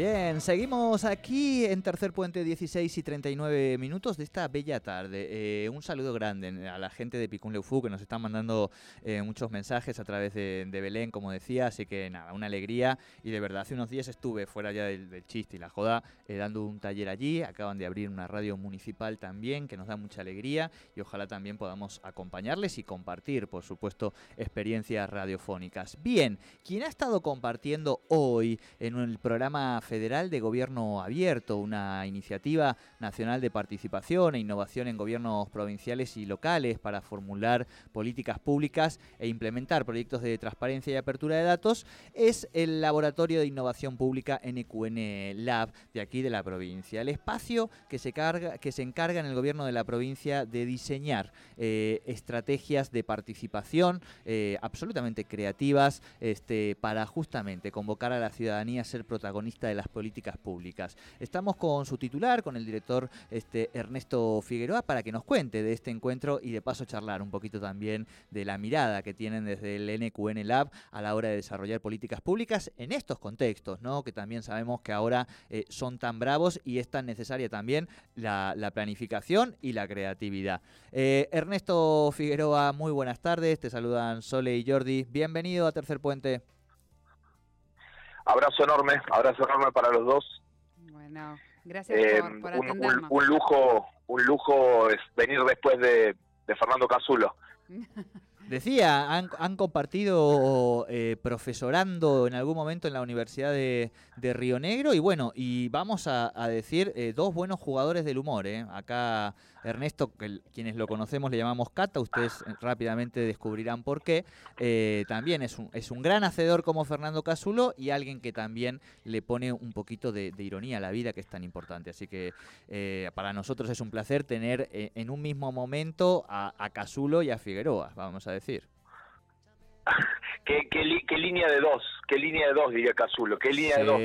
Bien, seguimos aquí en Tercer Puente 16 y 39 minutos de esta bella tarde. Eh, un saludo grande a la gente de Picún Leufu que nos están mandando eh, muchos mensajes a través de, Belén, como decía, así que nada, una alegría y de verdad hace unos días estuve fuera ya del, chiste y la joda eh, dando un taller allí, acaban de abrir una radio municipal también que nos da mucha alegría y ojalá también podamos acompañarles y compartir, por supuesto, experiencias radiofónicas. Bien, quien ha estado compartiendo hoy en el programa Federal de Gobierno Abierto, una iniciativa nacional de participación e innovación en gobiernos provinciales y locales para formular políticas públicas e implementar proyectos de transparencia y apertura de datos, es el Laboratorio de Innovación Pública NQN Lab de aquí de la provincia. El espacio que se, carga, que se encarga en el gobierno de la provincia de diseñar eh, estrategias de participación eh, absolutamente creativas este, para justamente convocar a la ciudadanía a ser protagonista de las políticas públicas. Estamos con su titular, con el director este, Ernesto Figueroa, para que nos cuente de este encuentro y de paso charlar un poquito también de la mirada que tienen desde el NQN Lab a la hora de desarrollar políticas públicas en estos contextos, ¿no? que también sabemos que ahora eh, son tan bravos y es tan necesaria también la, planificación y la creatividad. Eh, Ernesto Figueroa, muy buenas tardes, te saludan Sole y Jordi, bienvenido a Tercer Puente. Abrazo enorme, abrazo enorme para los dos. Bueno, gracias eh, por, atendernos. Un, lujo, un lujo es venir después de, de Fernando Casulo. Decía, han, compartido eh, profesorando en algún momento en la Universidad de, Río Negro y bueno, y vamos a, decir eh, dos buenos jugadores del humor. Eh. Acá Ernesto, quienes lo conocemos le llamamos Cata, ustedes rápidamente descubrirán por qué. también es un, es un gran hacedor como Fernando Casulo y alguien que también le pone un poquito de, ironía a la vida que es tan importante. Así que para nosotros es un placer tener en un mismo momento a, a Casulo y a Figueroa, vamos a decir. ¿Qué, qué, línea de dos? ¿Qué línea de dos, diría Casulo? ¿Qué línea de dos?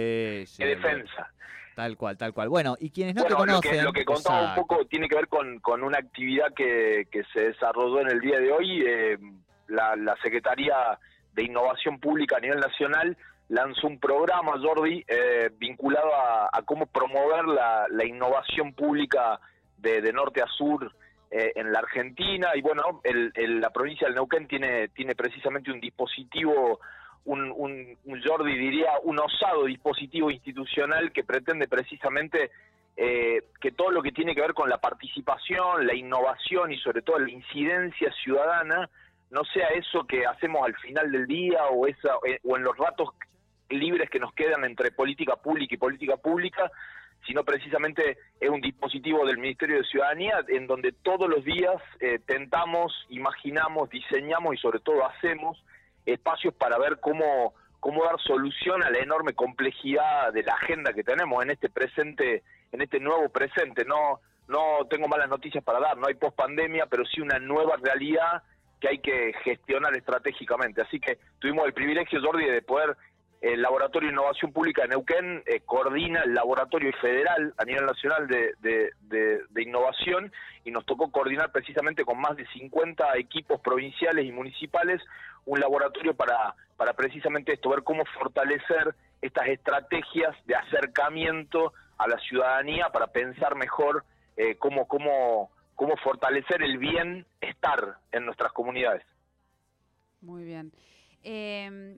¿Qué defensa? Tal cual, tal cual. Bueno, y quienes no te conocen... Lo que, contaba un poco tiene que ver con, con una actividad que, que, se desarrolló en el día de hoy. Eh, la, la Secretaría de Innovación Pública a nivel nacional lanzó un programa, Jordi, eh, vinculado a, cómo promover la, la innovación pública de, de norte a sur eh, en la Argentina y bueno, el, la provincia del Neuquén tiene, tiene precisamente un dispositivo, un, un, Jordi diría, un osado dispositivo institucional que pretende precisamente eh, que todo lo que tiene que ver con la participación, la innovación y sobre todo la incidencia ciudadana no sea eso que hacemos al final del día o, esa, eh, o en los ratos libres que nos quedan entre política pública y política pública, sino precisamente es un dispositivo del Ministerio de Ciudadanía en donde todos los días eh, tentamos, imaginamos, diseñamos y sobre todo hacemos espacios para ver cómo, cómo dar solución a la enorme complejidad de la agenda que tenemos en este presente, en este nuevo presente. No, no tengo malas noticias para dar, no hay post pandemia, pero sí una nueva realidad que hay que gestionar estratégicamente. Así que tuvimos el privilegio, Jordi, de poder el Laboratorio de Innovación Pública de Neuquén eh, coordina el Laboratorio Federal a nivel nacional de, innovación y nos tocó coordinar precisamente con más de 50 equipos provinciales y municipales un laboratorio para, para precisamente esto, ver cómo fortalecer estas estrategias de acercamiento a la ciudadanía para pensar mejor eh, cómo, cómo, cómo fortalecer el bienestar en nuestras comunidades. Muy bien. Eh,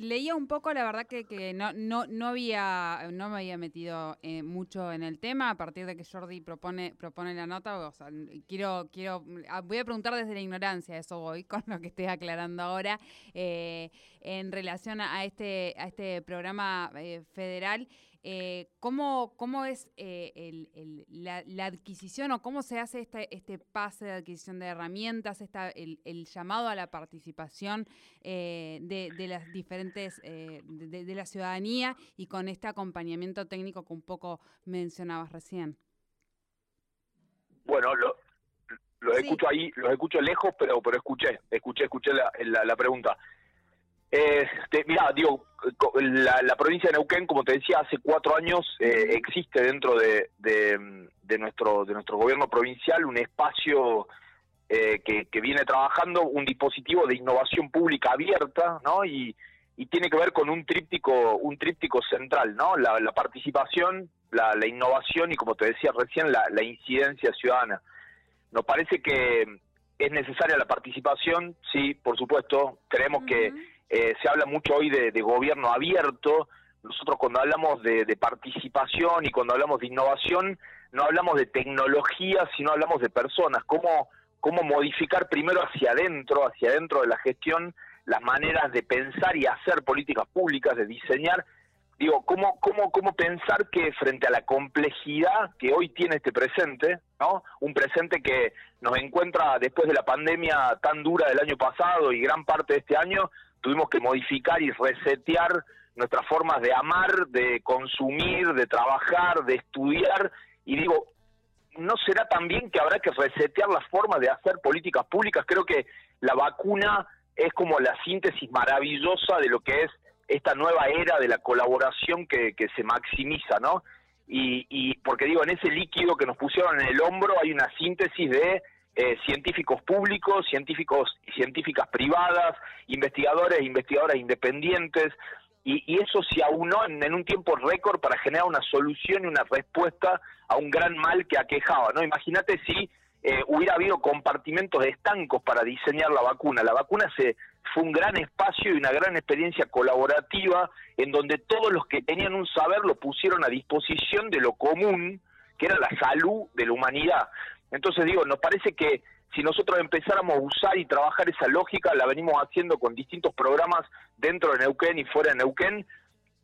leía un poco, la verdad que, que no, no, no, había, no me había metido eh, mucho en el tema a partir de que Jordi propone, propone la nota. O sea, quiero, quiero, ah, voy a preguntar desde la ignorancia, eso voy con lo que estoy aclarando ahora, en relación a este, a este programa federal. Eh, ¿cómo, ¿Cómo es eh, la, adquisición o cómo se hace este, este pase de adquisición de herramientas, esta, el, llamado a la participación eh, de, las diferentes, de, la ciudadanía y con este acompañamiento técnico que un poco mencionabas recién? Bueno, lo, los escucho ahí, los escucho lejos, pero pero escuché, escuché, escuché la, la pregunta. Este, mira, digo, la, provincia de Neuquén, como te decía, hace cuatro años eh, existe dentro de, de, nuestro de nuestro gobierno provincial un espacio eh, que, que, viene trabajando un dispositivo de innovación pública abierta, ¿no? Y, tiene que ver con un tríptico, un tríptico central, ¿no? La, participación, la, innovación y, como te decía recién, la, incidencia ciudadana. Nos parece que es necesaria la participación, sí, por supuesto. Creemos que eh, se habla mucho hoy de, gobierno abierto. Nosotros cuando hablamos de, de, participación y cuando hablamos de innovación, no hablamos de tecnología, sino hablamos de personas. Cómo, cómo modificar primero hacia adentro, hacia adentro de la gestión, las maneras de pensar y hacer políticas públicas, de diseñar, digo, ¿cómo, cómo, cómo pensar que frente a la complejidad que hoy tiene este presente, ¿no? Un presente que nos encuentra después de la pandemia tan dura del año pasado y gran parte de este año, tuvimos que modificar y resetear nuestras formas de amar, de consumir, de trabajar, de estudiar, y digo, ¿no será también que habrá que resetear las formas de hacer políticas públicas? Creo que la vacuna es como la síntesis maravillosa de lo que es esta nueva era de la colaboración que, se maximiza, ¿no? Y, porque digo, en ese líquido que nos pusieron en el hombro hay una síntesis de eh, científicos públicos, científicos y científicas privadas, investigadores e investigadoras independientes, y, eso se aunó en, un tiempo récord para generar una solución y una respuesta a un gran mal que aquejaba, ¿no? Imagínate si eh, hubiera habido compartimentos estancos para diseñar la vacuna. La vacuna se, fue un gran espacio y una gran experiencia colaborativa en donde todos los que tenían un saber lo pusieron a disposición de lo común, que era la salud de la humanidad. Entonces digo, nos parece que si nosotros empezáramos a usar y trabajar esa lógica, la venimos haciendo con distintos programas dentro de Neuquén y fuera de Neuquén,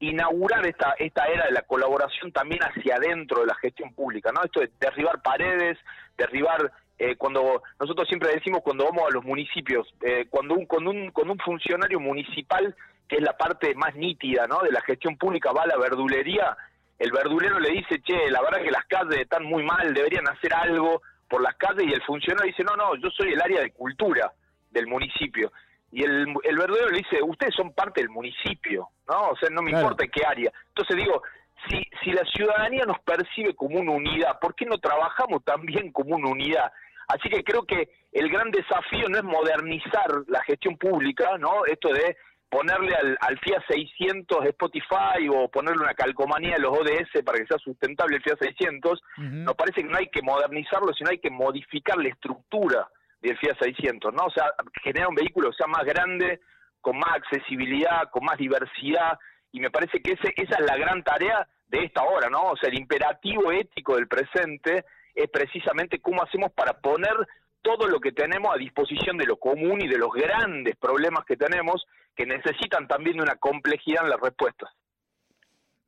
inaugurar esta, esta era de la colaboración también hacia adentro de la gestión pública, ¿no? Esto de derribar paredes, derribar, eh, cuando nosotros siempre decimos cuando vamos a los municipios, eh, cuando un, con un, con un funcionario municipal, que es la parte más nítida, ¿no? De la gestión pública, va a la verdulería, el verdulero le dice, che, la verdad que las calles están muy mal, deberían hacer algo por las calles, y el funcionario dice, no, no, yo soy el área de cultura del municipio y el, el verdadero le dice, ustedes son parte del municipio, ¿no? O sea, no me importa qué área. Entonces digo, si, si la ciudadanía nos percibe como una unidad, ¿por qué no trabajamos también como una unidad? Así que creo que el gran desafío no es modernizar la gestión pública, ¿no? Esto de ponerle al, al FIA 600 Spotify o ponerle una calcomanía a los ODS para que sea sustentable el FIA 600, nos parece que no hay que modernizarlo, sino hay que modificar la estructura del Fiat 600, ¿no? O sea, generar un vehículo que sea más grande, con más accesibilidad, con más diversidad, y me parece que ese, esa es la gran tarea de esta hora, ¿no? O sea, el imperativo ético del presente es precisamente cómo hacemos para poner todo lo que tenemos a disposición de lo común y de los grandes problemas que tenemos que necesitan también de una complejidad en las respuestas.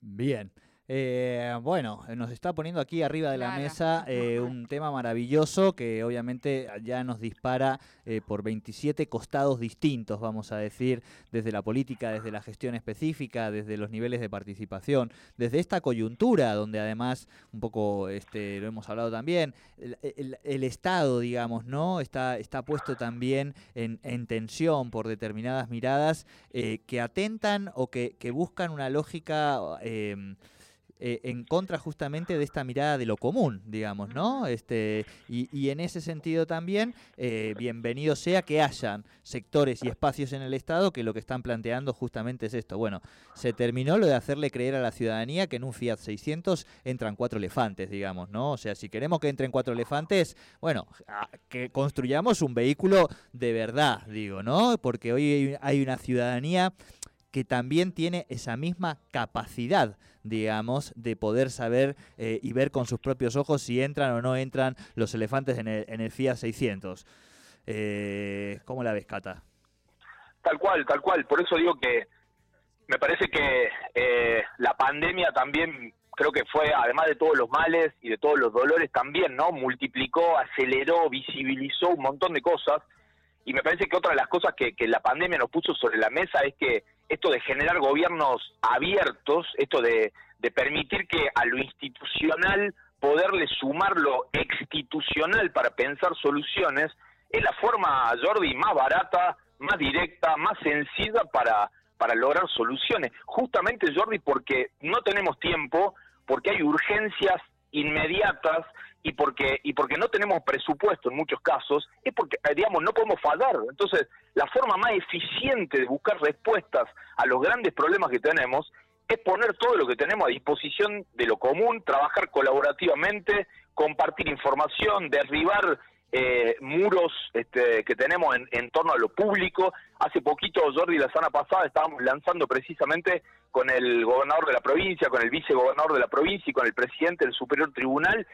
Bien. Eh, bueno, nos está poniendo aquí arriba de la mesa eh, un tema maravilloso que obviamente ya nos dispara eh, por 27 costados distintos, vamos a decir, desde la política, desde la gestión específica, desde los niveles de participación, desde esta coyuntura donde además, un poco este, lo hemos hablado también, el, Estado, digamos, ¿no? Está, está puesto también en, tensión por determinadas miradas que atentan o que, que buscan una lógica eh, en contra justamente de esta mirada de lo común, digamos, ¿no? Este, y, en ese sentido también, eh, bienvenido sea que hayan sectores y espacios en el Estado que lo que están planteando justamente es esto. Bueno, se terminó lo de hacerle creer a la ciudadanía que en un Fiat 600 entran cuatro elefantes, digamos, ¿no? O sea, si queremos que entren cuatro elefantes, bueno, que construyamos un vehículo de verdad, digo, ¿no? Porque hoy hay una ciudadanía que también tiene esa misma capacidad, digamos, de poder saber eh, y ver con sus propios ojos si entran o no entran los elefantes en el, en el FIA 600. Eh, ¿Cómo la ves, Cata? Tal cual, tal cual. Por eso digo que me parece que eh, la pandemia también creo que fue, además de todos los males y de todos los dolores, también, ¿no? Multiplicó, aceleró, visibilizó un montón de cosas. Y me parece que otra de las cosas que, que la pandemia nos puso sobre la mesa es que esto de generar gobiernos abiertos, esto de, permitir que a lo institucional poderle sumar lo institucional para pensar soluciones, es la forma, Jordi, más barata, más directa, más sencilla para, para lograr soluciones. Justamente, Jordi, porque no tenemos tiempo, porque hay urgencias inmediatas y porque y porque no tenemos presupuesto en muchos casos es porque eh, digamos no podemos fallar entonces la forma más eficiente de buscar respuestas a los grandes problemas que tenemos es poner todo lo que tenemos a disposición de lo común trabajar colaborativamente compartir información derribar eh, muros este, que tenemos en, torno a lo público. Hace poquito, Jordi, la semana pasada estábamos lanzando precisamente con el gobernador de la provincia, con el vicegobernador de la provincia y con el presidente del Superior Tribunal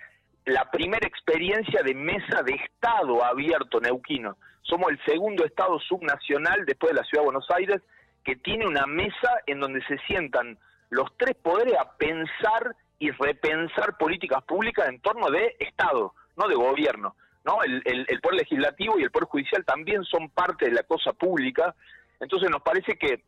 la primera experiencia de mesa de Estado abierto neuquino. Somos el segundo Estado subnacional después de la Ciudad de Buenos Aires que tiene una mesa en donde se sientan los tres poderes a pensar y repensar políticas públicas en torno de Estado, no de gobierno. ¿no? El, el, Poder Legislativo y el Poder Judicial también son parte de la cosa pública, entonces nos parece que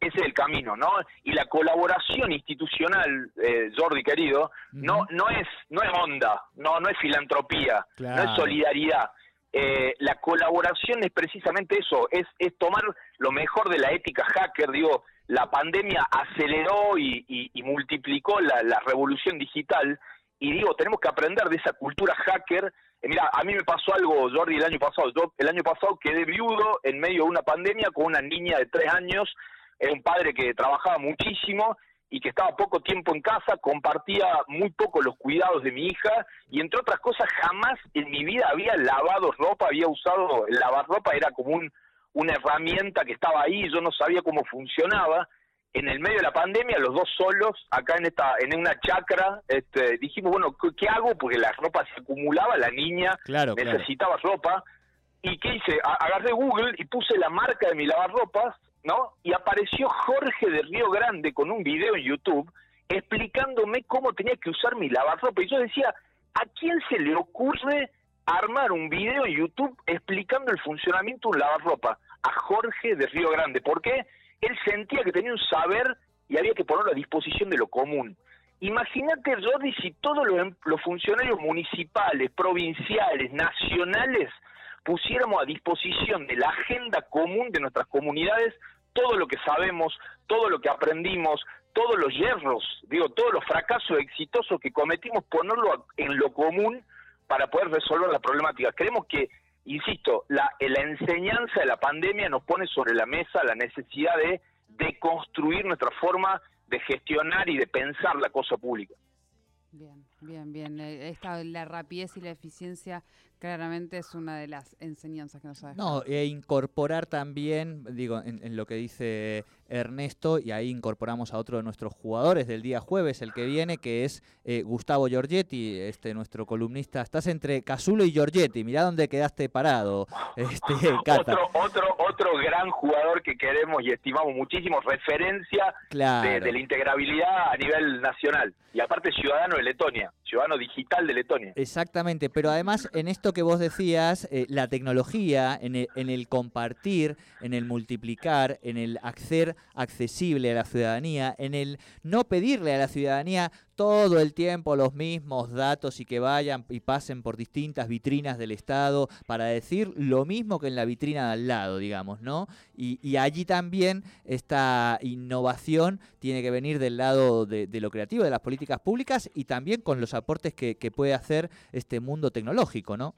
ese es el camino, ¿no? Y la colaboración institucional, eh, Jordi querido, no no es no es onda, no no es filantropía, no es solidaridad. Eh, la colaboración es precisamente eso, es, es tomar lo mejor de la ética hacker, digo, la pandemia aceleró y, y, multiplicó la, la, revolución digital y digo, tenemos que aprender de esa cultura hacker eh, mira, a mí me pasó algo, Jordi, el año pasado. Yo el año pasado quedé viudo en medio de una pandemia con una niña de tres años. Era un padre que trabajaba muchísimo y que estaba poco tiempo en casa, compartía muy poco los cuidados de mi hija y entre otras cosas jamás en mi vida había lavado ropa, había usado el lavar ropa, era como un, una herramienta que estaba ahí, yo no sabía cómo funcionaba en el medio de la pandemia, los dos solos, acá en esta, en una chacra, este, dijimos, bueno, ¿qué, hago? Porque la ropa se acumulaba, la niña necesitaba ropa. ¿Y qué hice? agarré Google y puse la marca de mi lavarropas, ¿no? Y apareció Jorge de Río Grande con un video en YouTube explicándome cómo tenía que usar mi lavarropa. Y yo decía, ¿a quién se le ocurre armar un video en YouTube explicando el funcionamiento de un lavarropa? A Jorge de Río Grande. ¿Por qué? él sentía que tenía un saber y había que ponerlo a disposición de lo común. Imagínate, Jordi, si todos los, em, los funcionarios municipales, provinciales, nacionales, pusiéramos a disposición de la agenda común de nuestras comunidades todo lo que sabemos, todo lo que aprendimos, todos los hierros, digo, todos los fracasos exitosos que cometimos, ponerlo en lo común para poder resolver la problemática. Creemos que insisto, la, la enseñanza de la pandemia nos pone sobre la mesa la necesidad de deconstruir nuestra forma de gestionar y de pensar la cosa pública. Bien, bien, bien. Eh, esta, la rapidez y la eficiencia claramente es una de las enseñanzas que nos ha No, e incorporar también, digo, en, lo que dice Ernesto, y ahí incorporamos a otro de nuestros jugadores del día jueves, el que viene, que es eh, Gustavo Giorgetti, este nuestro columnista. Estás entre Casulo y Giorgetti, mirá dónde quedaste parado, este, Otro, otro, otro gran jugador que queremos y estimamos muchísimo, referencia de, de la integrabilidad a nivel nacional. Y aparte ciudadano de Letonia, ciudadano digital de Letonia. Exactamente, pero además en esto que vos decías, eh, la tecnología, en el, compartir, en el multiplicar, en el hacer accesible a la ciudadanía, en el no pedirle a la ciudadanía todo el tiempo los mismos datos y que vayan y pasen por distintas vitrinas del Estado para decir lo mismo que en la vitrina de al lado, digamos, ¿no? Y, allí también esta innovación tiene que venir del lado de, lo creativo, de las políticas públicas y también con los aportes que, que puede hacer este mundo tecnológico, ¿no?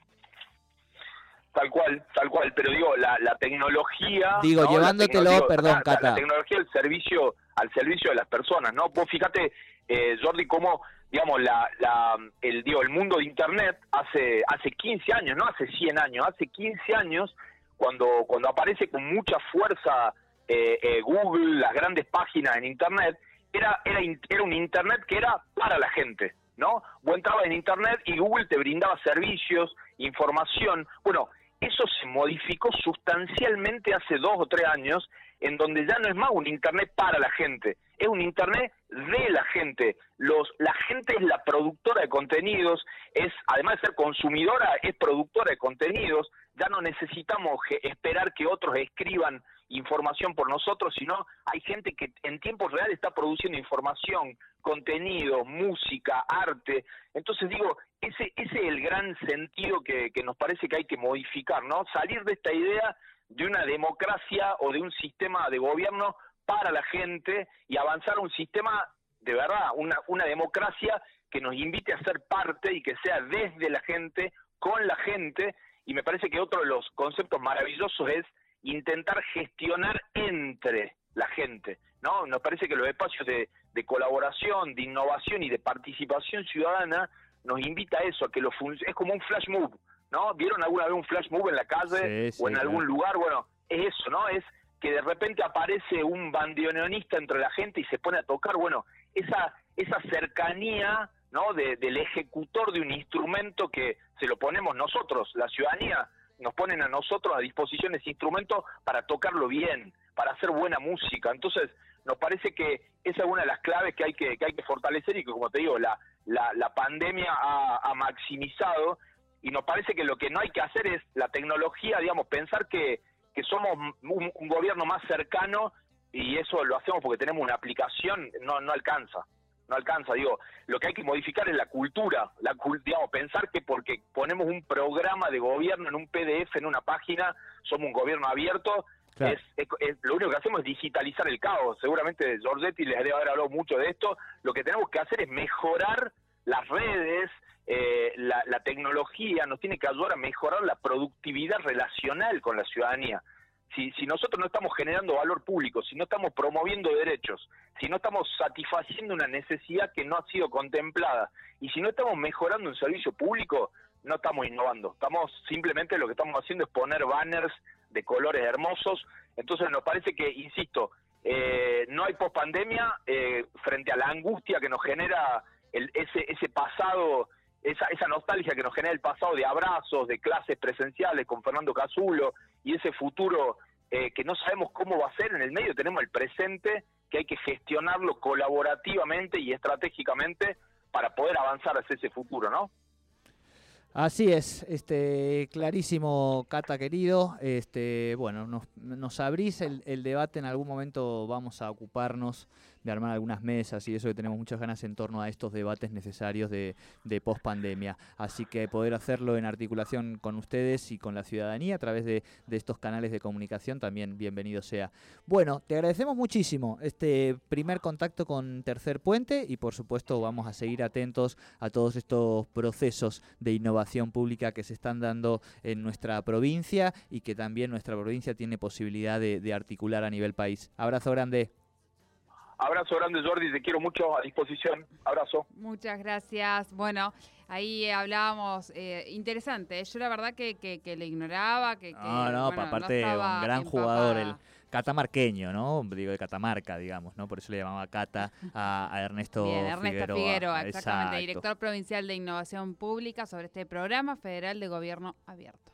Tal cual, tal cual, pero digo, la, la tecnología... Digo, llevándotelo, perdón, Cata. La, tecnología al servicio, al servicio de las personas, ¿no? Vos fíjate, eh, Jordi, cómo, digamos, la, la, el, digo, el mundo de Internet hace, hace 15 años, no hace 100 años, hace 15 años, cuando, cuando aparece con mucha fuerza eh, eh, Google, las grandes páginas en Internet, era, era, era un Internet que era para la gente, ¿no? Vos entrabas en Internet y Google te brindaba servicios, información. Bueno, eso se modificó sustancialmente hace dos o tres años, en donde ya no es más un Internet para la gente, es un Internet de la gente. Los, la gente es la productora de contenidos, es además de ser consumidora, es productora de contenidos. Ya no necesitamos esperar que otros escriban información por nosotros, sino hay gente que en tiempo real está produciendo información, contenido, música, arte. Entonces digo, ese, ese es el gran sentido que, que nos parece que hay que modificar, ¿no? Salir de esta idea de una democracia o de un sistema de gobierno para la gente y avanzar a un sistema de verdad, una, una democracia que nos invite a ser parte y que sea desde la gente, con la gente, y me parece que otro de los conceptos maravillosos es intentar gestionar entre la gente, ¿no? Nos parece que los espacios de, de colaboración, de innovación y de participación ciudadana nos invita a eso, a que lo es como un flash move, ¿no? ¿Vieron alguna vez un flash move en la calle o en algún lugar? Bueno, es eso, ¿no? Es que de repente aparece un bandoneonista entre la gente y se pone a tocar, bueno, esa, esa cercanía, ¿no? del ejecutor de un instrumento que se lo ponemos nosotros, la ciudadanía, nos ponen a nosotros a disposición ese instrumento para tocarlo bien, para hacer buena música. Entonces, nos parece que esa es una de las claves que hay que, que hay que fortalecer y que, como te digo, la, la, la pandemia ha, maximizado y nos parece que lo que no hay que hacer es la tecnología, digamos, pensar que, que somos un, un gobierno más cercano y eso lo hacemos porque tenemos una aplicación, no, no alcanza no alcanza, digo, lo que hay que modificar es la cultura, la digamos, pensar que porque ponemos un programa de gobierno en un PDF, en una página, somos un gobierno abierto, es, lo único que hacemos es digitalizar el caos. Seguramente Giorgetti les debe haber hablado mucho de esto. Lo que tenemos que hacer es mejorar las redes, eh, la, la tecnología, nos tiene que ayudar a mejorar la productividad relacional con la ciudadanía si, si nosotros no estamos generando valor público, si no estamos promoviendo derechos, si no estamos satisfaciendo una necesidad que no ha sido contemplada y si no estamos mejorando un servicio público, no estamos innovando. Estamos simplemente lo que estamos haciendo es poner banners de colores hermosos. Entonces nos parece que, insisto, eh, no hay pospandemia eh, frente a la angustia que nos genera el, ese, ese pasado esa, esa nostalgia que nos genera el pasado de abrazos, de clases presenciales con Fernando Casulo y ese futuro eh, que no sabemos cómo va a ser en el medio, tenemos el presente que hay que gestionarlo colaborativamente y estratégicamente para poder avanzar hacia ese futuro, ¿no? Así es, este clarísimo, Cata querido. Este, bueno, nos, nos abrís el, el, debate, en algún momento vamos a ocuparnos de armar algunas mesas y eso que tenemos muchas ganas en torno a estos debates necesarios de, de post pandemia. Así que poder hacerlo en articulación con ustedes y con la ciudadanía a través de, estos canales de comunicación también bienvenido sea. Bueno, te agradecemos muchísimo este primer contacto con Tercer Puente y por supuesto vamos a seguir atentos a todos estos procesos de innovación pública que se están dando en nuestra provincia y que también nuestra provincia tiene posibilidad de, de articular a nivel país. Abrazo grande. Abrazo grande, Jordi, te quiero mucho a disposición. Abrazo. Muchas gracias. Bueno, ahí hablábamos, eh, interesante. Yo la verdad que, que, que le ignoraba, que... que no, no, bueno, aparte no un gran jugador, el catamarqueño, ¿no? Digo, de Catamarca, digamos, ¿no? Por eso le llamaba Cata a, a Ernesto Bien, Ernesto Figueroa. Figueroa, exactamente, Exacto. director provincial de Innovación Pública sobre este programa federal de gobierno abierto.